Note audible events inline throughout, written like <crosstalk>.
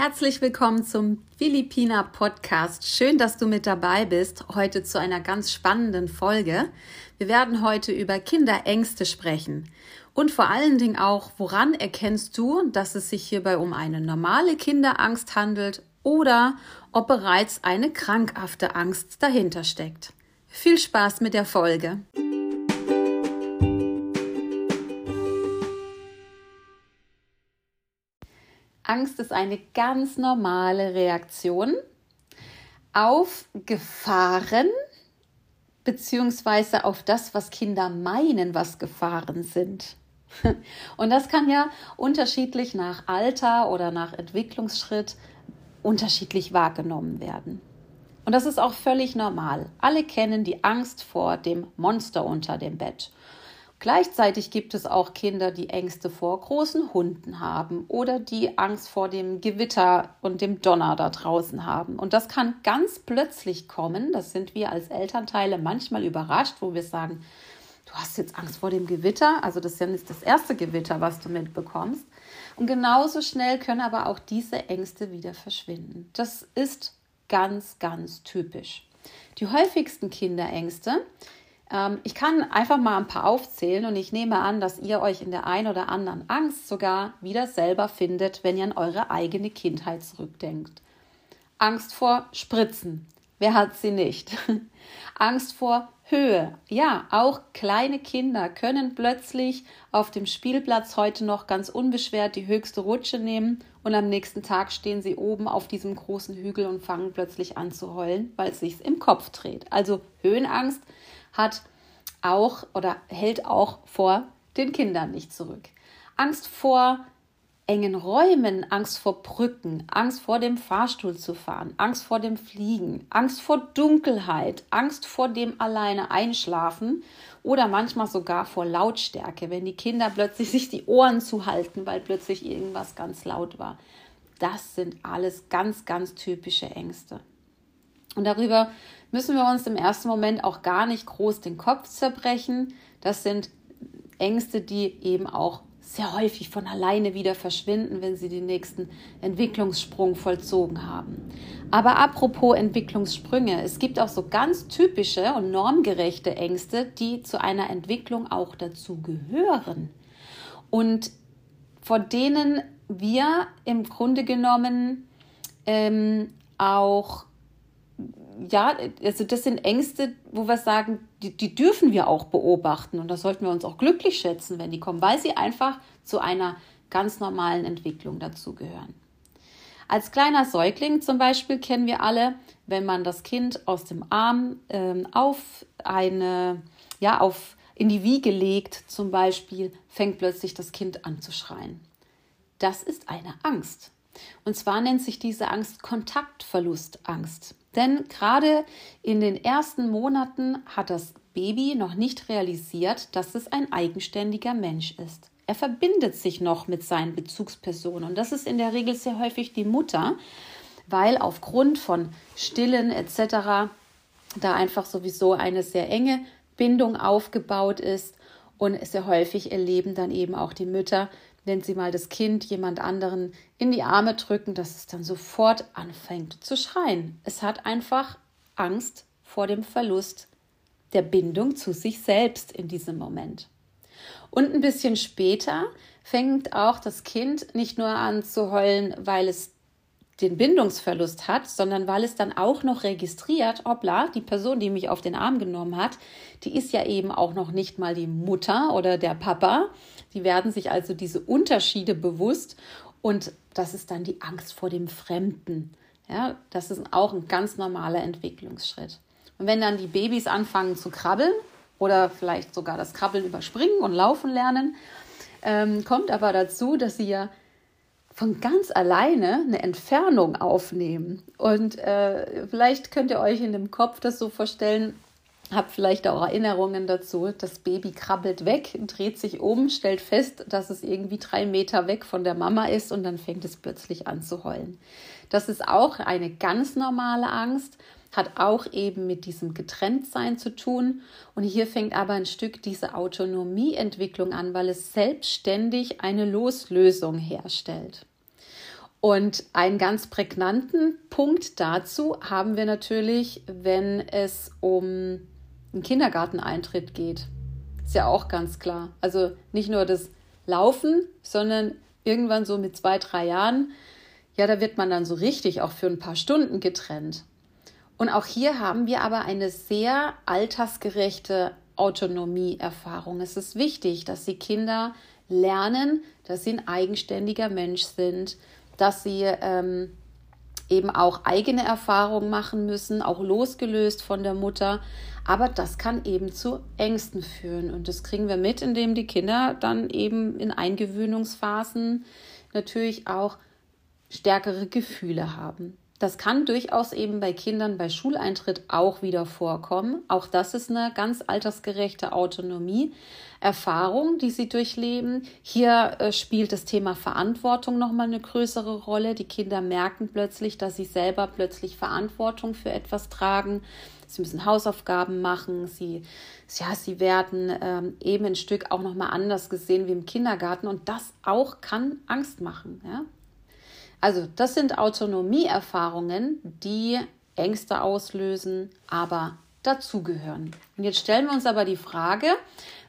Herzlich willkommen zum Philippiner Podcast. Schön, dass du mit dabei bist, heute zu einer ganz spannenden Folge. Wir werden heute über Kinderängste sprechen und vor allen Dingen auch, woran erkennst du, dass es sich hierbei um eine normale Kinderangst handelt oder ob bereits eine krankhafte Angst dahinter steckt. Viel Spaß mit der Folge. Angst ist eine ganz normale Reaktion auf Gefahren beziehungsweise auf das, was Kinder meinen, was Gefahren sind. <laughs> Und das kann ja unterschiedlich nach Alter oder nach Entwicklungsschritt unterschiedlich wahrgenommen werden. Und das ist auch völlig normal. Alle kennen die Angst vor dem Monster unter dem Bett Gleichzeitig gibt es auch Kinder, die Ängste vor großen Hunden haben oder die Angst vor dem Gewitter und dem Donner da draußen haben. Und das kann ganz plötzlich kommen. Das sind wir als Elternteile manchmal überrascht, wo wir sagen, du hast jetzt Angst vor dem Gewitter. Also das ist ja nicht das erste Gewitter, was du mitbekommst. Und genauso schnell können aber auch diese Ängste wieder verschwinden. Das ist ganz, ganz typisch. Die häufigsten Kinderängste ich kann einfach mal ein paar aufzählen und ich nehme an, dass ihr euch in der einen oder anderen Angst sogar wieder selber findet, wenn ihr an eure eigene Kindheit zurückdenkt. Angst vor Spritzen. Wer hat sie nicht? <laughs> Angst vor Höhe. Ja, auch kleine Kinder können plötzlich auf dem Spielplatz heute noch ganz unbeschwert die höchste Rutsche nehmen und am nächsten Tag stehen sie oben auf diesem großen Hügel und fangen plötzlich an zu heulen, weil es sich im Kopf dreht. Also Höhenangst hat auch oder hält auch vor den Kindern nicht zurück. Angst vor engen Räumen, Angst vor Brücken, Angst vor dem Fahrstuhl zu fahren, Angst vor dem Fliegen, Angst vor Dunkelheit, Angst vor dem alleine einschlafen oder manchmal sogar vor Lautstärke, wenn die Kinder plötzlich sich die Ohren zuhalten, weil plötzlich irgendwas ganz laut war. Das sind alles ganz, ganz typische Ängste. Und darüber müssen wir uns im ersten Moment auch gar nicht groß den Kopf zerbrechen. Das sind Ängste, die eben auch sehr häufig von alleine wieder verschwinden, wenn sie den nächsten Entwicklungssprung vollzogen haben. Aber apropos Entwicklungssprünge, es gibt auch so ganz typische und normgerechte Ängste, die zu einer Entwicklung auch dazu gehören und vor denen wir im Grunde genommen ähm, auch ja, also das sind Ängste, wo wir sagen, die, die dürfen wir auch beobachten und da sollten wir uns auch glücklich schätzen, wenn die kommen, weil sie einfach zu einer ganz normalen Entwicklung dazugehören. Als kleiner Säugling zum Beispiel kennen wir alle, wenn man das Kind aus dem Arm ähm, auf eine, ja, auf in die Wiege legt, zum Beispiel, fängt plötzlich das Kind an zu schreien. Das ist eine Angst. Und zwar nennt sich diese Angst Kontaktverlustangst. Denn gerade in den ersten Monaten hat das Baby noch nicht realisiert, dass es ein eigenständiger Mensch ist. Er verbindet sich noch mit seinen Bezugspersonen und das ist in der Regel sehr häufig die Mutter, weil aufgrund von Stillen etc. da einfach sowieso eine sehr enge Bindung aufgebaut ist und sehr häufig erleben dann eben auch die Mütter, wenn sie mal das Kind jemand anderen in die Arme drücken, dass es dann sofort anfängt zu schreien. Es hat einfach Angst vor dem Verlust der Bindung zu sich selbst in diesem Moment. Und ein bisschen später fängt auch das Kind nicht nur an zu heulen, weil es den Bindungsverlust hat, sondern weil es dann auch noch registriert, hoppla, die Person, die mich auf den Arm genommen hat, die ist ja eben auch noch nicht mal die Mutter oder der Papa. Die werden sich also diese Unterschiede bewusst und das ist dann die Angst vor dem Fremden. Ja, das ist auch ein ganz normaler Entwicklungsschritt. Und wenn dann die Babys anfangen zu krabbeln oder vielleicht sogar das Krabbeln überspringen und laufen lernen, ähm, kommt aber dazu, dass sie ja von ganz alleine eine Entfernung aufnehmen. Und äh, vielleicht könnt ihr euch in dem Kopf das so vorstellen, habt vielleicht auch Erinnerungen dazu. Das Baby krabbelt weg, dreht sich um, stellt fest, dass es irgendwie drei Meter weg von der Mama ist und dann fängt es plötzlich an zu heulen. Das ist auch eine ganz normale Angst, hat auch eben mit diesem Getrenntsein zu tun. Und hier fängt aber ein Stück diese Autonomieentwicklung an, weil es selbstständig eine Loslösung herstellt. Und einen ganz prägnanten Punkt dazu haben wir natürlich, wenn es um einen Kindergarteneintritt geht. Ist ja auch ganz klar. Also nicht nur das Laufen, sondern irgendwann so mit zwei, drei Jahren, ja, da wird man dann so richtig auch für ein paar Stunden getrennt. Und auch hier haben wir aber eine sehr altersgerechte Autonomieerfahrung. Es ist wichtig, dass die Kinder lernen, dass sie ein eigenständiger Mensch sind, dass sie ähm, eben auch eigene Erfahrungen machen müssen, auch losgelöst von der Mutter. Aber das kann eben zu Ängsten führen. Und das kriegen wir mit, indem die Kinder dann eben in Eingewöhnungsphasen natürlich auch stärkere Gefühle haben. Das kann durchaus eben bei Kindern bei Schuleintritt auch wieder vorkommen. Auch das ist eine ganz altersgerechte Autonomie. Erfahrung, die sie durchleben. Hier äh, spielt das Thema Verantwortung nochmal eine größere Rolle. Die Kinder merken plötzlich, dass sie selber plötzlich Verantwortung für etwas tragen. Sie müssen Hausaufgaben machen. Sie, ja, sie werden ähm, eben ein Stück auch nochmal anders gesehen wie im Kindergarten. Und das auch kann Angst machen. Ja? Also das sind Autonomieerfahrungen, die Ängste auslösen, aber dazugehören. Und jetzt stellen wir uns aber die Frage,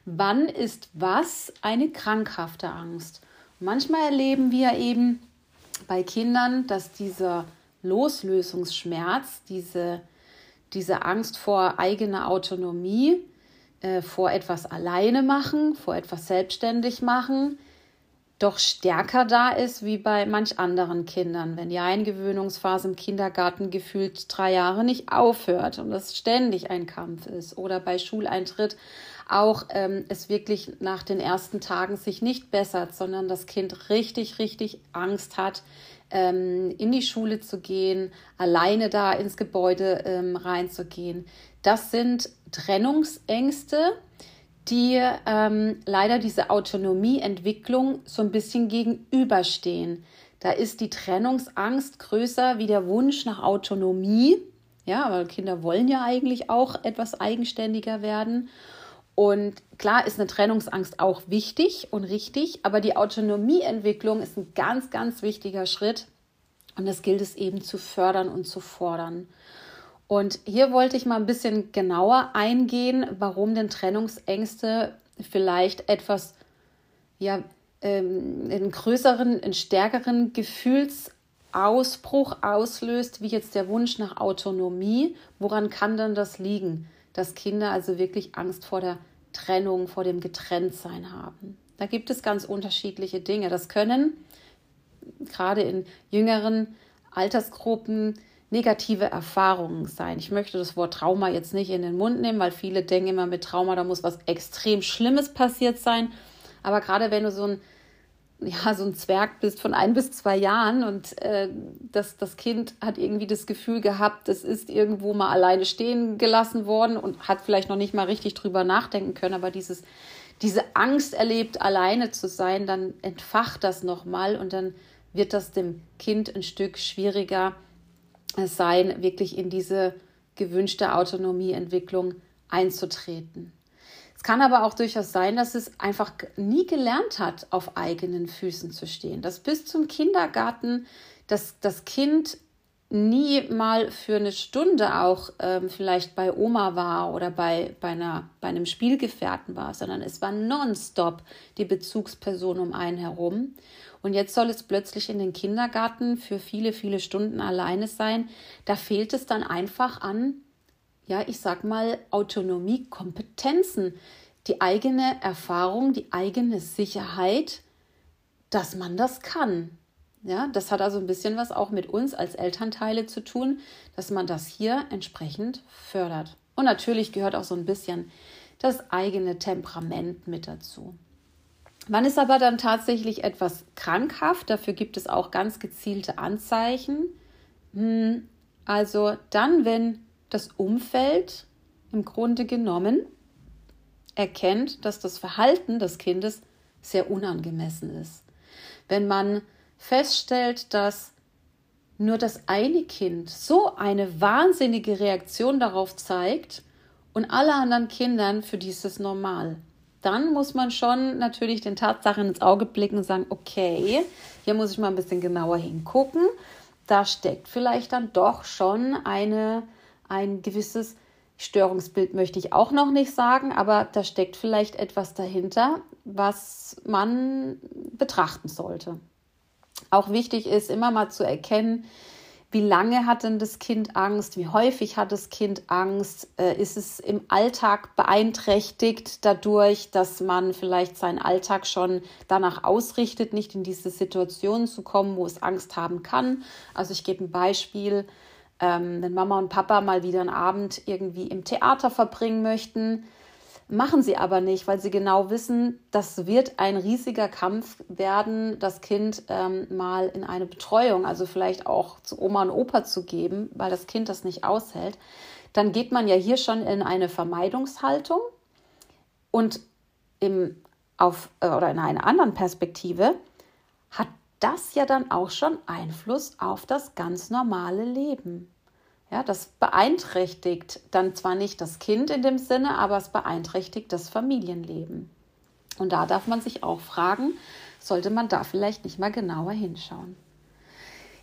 wann ist was eine krankhafte Angst? Manchmal erleben wir eben bei Kindern, dass dieser Loslösungsschmerz, diese, diese Angst vor eigener Autonomie, äh, vor etwas alleine machen, vor etwas selbstständig machen, doch stärker da ist wie bei manch anderen Kindern, wenn die Eingewöhnungsphase im Kindergarten gefühlt drei Jahre nicht aufhört und es ständig ein Kampf ist oder bei Schuleintritt auch ähm, es wirklich nach den ersten Tagen sich nicht bessert, sondern das Kind richtig, richtig Angst hat, ähm, in die Schule zu gehen, alleine da ins Gebäude ähm, reinzugehen. Das sind Trennungsängste, die ähm, leider diese Autonomieentwicklung so ein bisschen gegenüberstehen. Da ist die Trennungsangst größer wie der Wunsch nach Autonomie. Ja, weil Kinder wollen ja eigentlich auch etwas eigenständiger werden. Und klar ist eine Trennungsangst auch wichtig und richtig, aber die Autonomieentwicklung ist ein ganz, ganz wichtiger Schritt. Und das gilt es eben zu fördern und zu fordern. Und hier wollte ich mal ein bisschen genauer eingehen, warum denn Trennungsängste vielleicht etwas, ja, ähm, einen größeren, einen stärkeren Gefühlsausbruch auslöst, wie jetzt der Wunsch nach Autonomie. Woran kann denn das liegen, dass Kinder also wirklich Angst vor der Trennung, vor dem Getrenntsein haben? Da gibt es ganz unterschiedliche Dinge. Das können gerade in jüngeren Altersgruppen negative Erfahrungen sein. Ich möchte das Wort Trauma jetzt nicht in den Mund nehmen, weil viele denken immer mit Trauma, da muss was extrem Schlimmes passiert sein. Aber gerade wenn du so ein, ja, so ein Zwerg bist von ein bis zwei Jahren und äh, das, das Kind hat irgendwie das Gefühl gehabt, es ist irgendwo mal alleine stehen gelassen worden und hat vielleicht noch nicht mal richtig drüber nachdenken können, aber dieses, diese Angst erlebt, alleine zu sein, dann entfacht das nochmal und dann wird das dem Kind ein Stück schwieriger sein, wirklich in diese gewünschte Autonomieentwicklung einzutreten. Es kann aber auch durchaus sein, dass es einfach nie gelernt hat, auf eigenen Füßen zu stehen. Dass bis zum Kindergarten dass das Kind nie mal für eine Stunde auch ähm, vielleicht bei Oma war oder bei, bei, einer, bei einem Spielgefährten war, sondern es war nonstop die Bezugsperson um einen herum. Und jetzt soll es plötzlich in den Kindergarten für viele, viele Stunden alleine sein. Da fehlt es dann einfach an, ja, ich sag mal, Autonomie, Kompetenzen, die eigene Erfahrung, die eigene Sicherheit, dass man das kann. Ja, das hat also ein bisschen was auch mit uns als Elternteile zu tun, dass man das hier entsprechend fördert. Und natürlich gehört auch so ein bisschen das eigene Temperament mit dazu. Man ist aber dann tatsächlich etwas krankhaft. Dafür gibt es auch ganz gezielte Anzeichen. Hm, also dann, wenn das Umfeld im Grunde genommen erkennt, dass das Verhalten des Kindes sehr unangemessen ist. Wenn man feststellt, dass nur das eine Kind so eine wahnsinnige Reaktion darauf zeigt und alle anderen Kindern für dieses normal. dann muss man schon natürlich den Tatsachen ins Auge blicken und sagen, okay, hier muss ich mal ein bisschen genauer hingucken. Da steckt vielleicht dann doch schon eine, ein gewisses Störungsbild, möchte ich auch noch nicht sagen, aber da steckt vielleicht etwas dahinter, was man betrachten sollte. Auch wichtig ist immer mal zu erkennen, wie lange hat denn das Kind Angst? Wie häufig hat das Kind Angst? Äh, ist es im Alltag beeinträchtigt dadurch, dass man vielleicht seinen Alltag schon danach ausrichtet, nicht in diese Situation zu kommen, wo es Angst haben kann? Also ich gebe ein Beispiel. Ähm, wenn Mama und Papa mal wieder einen Abend irgendwie im Theater verbringen möchten, Machen sie aber nicht, weil sie genau wissen, das wird ein riesiger Kampf werden, das Kind ähm, mal in eine Betreuung, also vielleicht auch zu Oma und Opa zu geben, weil das Kind das nicht aushält. Dann geht man ja hier schon in eine Vermeidungshaltung und im, auf, äh, oder in einer anderen Perspektive hat das ja dann auch schon Einfluss auf das ganz normale Leben. Ja, das beeinträchtigt dann zwar nicht das Kind in dem Sinne, aber es beeinträchtigt das Familienleben. Und da darf man sich auch fragen, sollte man da vielleicht nicht mal genauer hinschauen?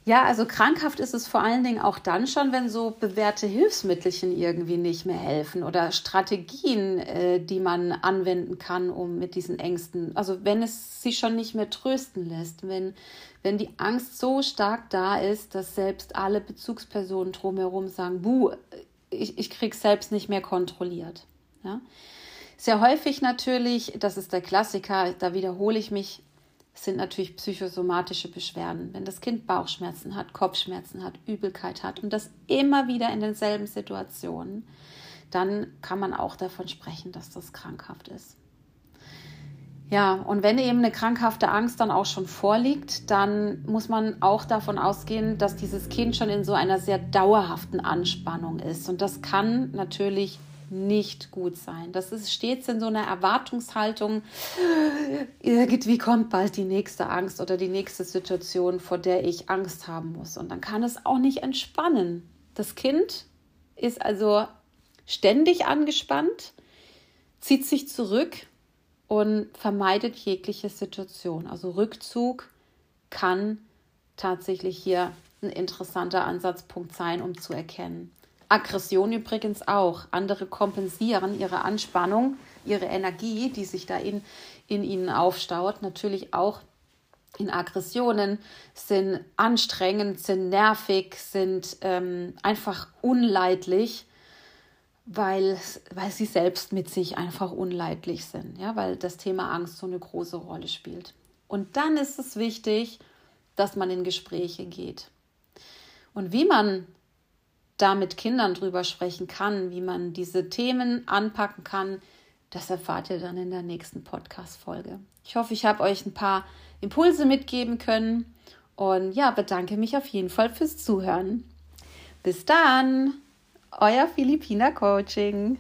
Ja, also krankhaft ist es vor allen Dingen auch dann schon, wenn so bewährte Hilfsmittelchen irgendwie nicht mehr helfen oder Strategien, äh, die man anwenden kann, um mit diesen Ängsten, also wenn es sie schon nicht mehr trösten lässt, wenn, wenn die Angst so stark da ist, dass selbst alle Bezugspersonen drumherum sagen, buh, ich, ich krieg's selbst nicht mehr kontrolliert. Ja? Sehr häufig natürlich, das ist der Klassiker, da wiederhole ich mich, sind natürlich psychosomatische Beschwerden. Wenn das Kind Bauchschmerzen hat, Kopfschmerzen hat, Übelkeit hat und das immer wieder in denselben Situationen, dann kann man auch davon sprechen, dass das krankhaft ist. Ja, und wenn eben eine krankhafte Angst dann auch schon vorliegt, dann muss man auch davon ausgehen, dass dieses Kind schon in so einer sehr dauerhaften Anspannung ist. Und das kann natürlich nicht gut sein. Das ist stets in so einer Erwartungshaltung, irgendwie kommt bald die nächste Angst oder die nächste Situation, vor der ich Angst haben muss. Und dann kann es auch nicht entspannen. Das Kind ist also ständig angespannt, zieht sich zurück und vermeidet jegliche Situation. Also Rückzug kann tatsächlich hier ein interessanter Ansatzpunkt sein, um zu erkennen, Aggression übrigens auch. Andere kompensieren ihre Anspannung, ihre Energie, die sich da in, in ihnen aufstaut, natürlich auch in Aggressionen, sind anstrengend, sind nervig, sind ähm, einfach unleidlich, weil, weil sie selbst mit sich einfach unleidlich sind, ja, weil das Thema Angst so eine große Rolle spielt. Und dann ist es wichtig, dass man in Gespräche geht. Und wie man da mit Kindern drüber sprechen kann, wie man diese Themen anpacken kann, das erfahrt ihr dann in der nächsten Podcast-Folge. Ich hoffe, ich habe euch ein paar Impulse mitgeben können und ja, bedanke mich auf jeden Fall fürs Zuhören. Bis dann, euer Philippiner Coaching.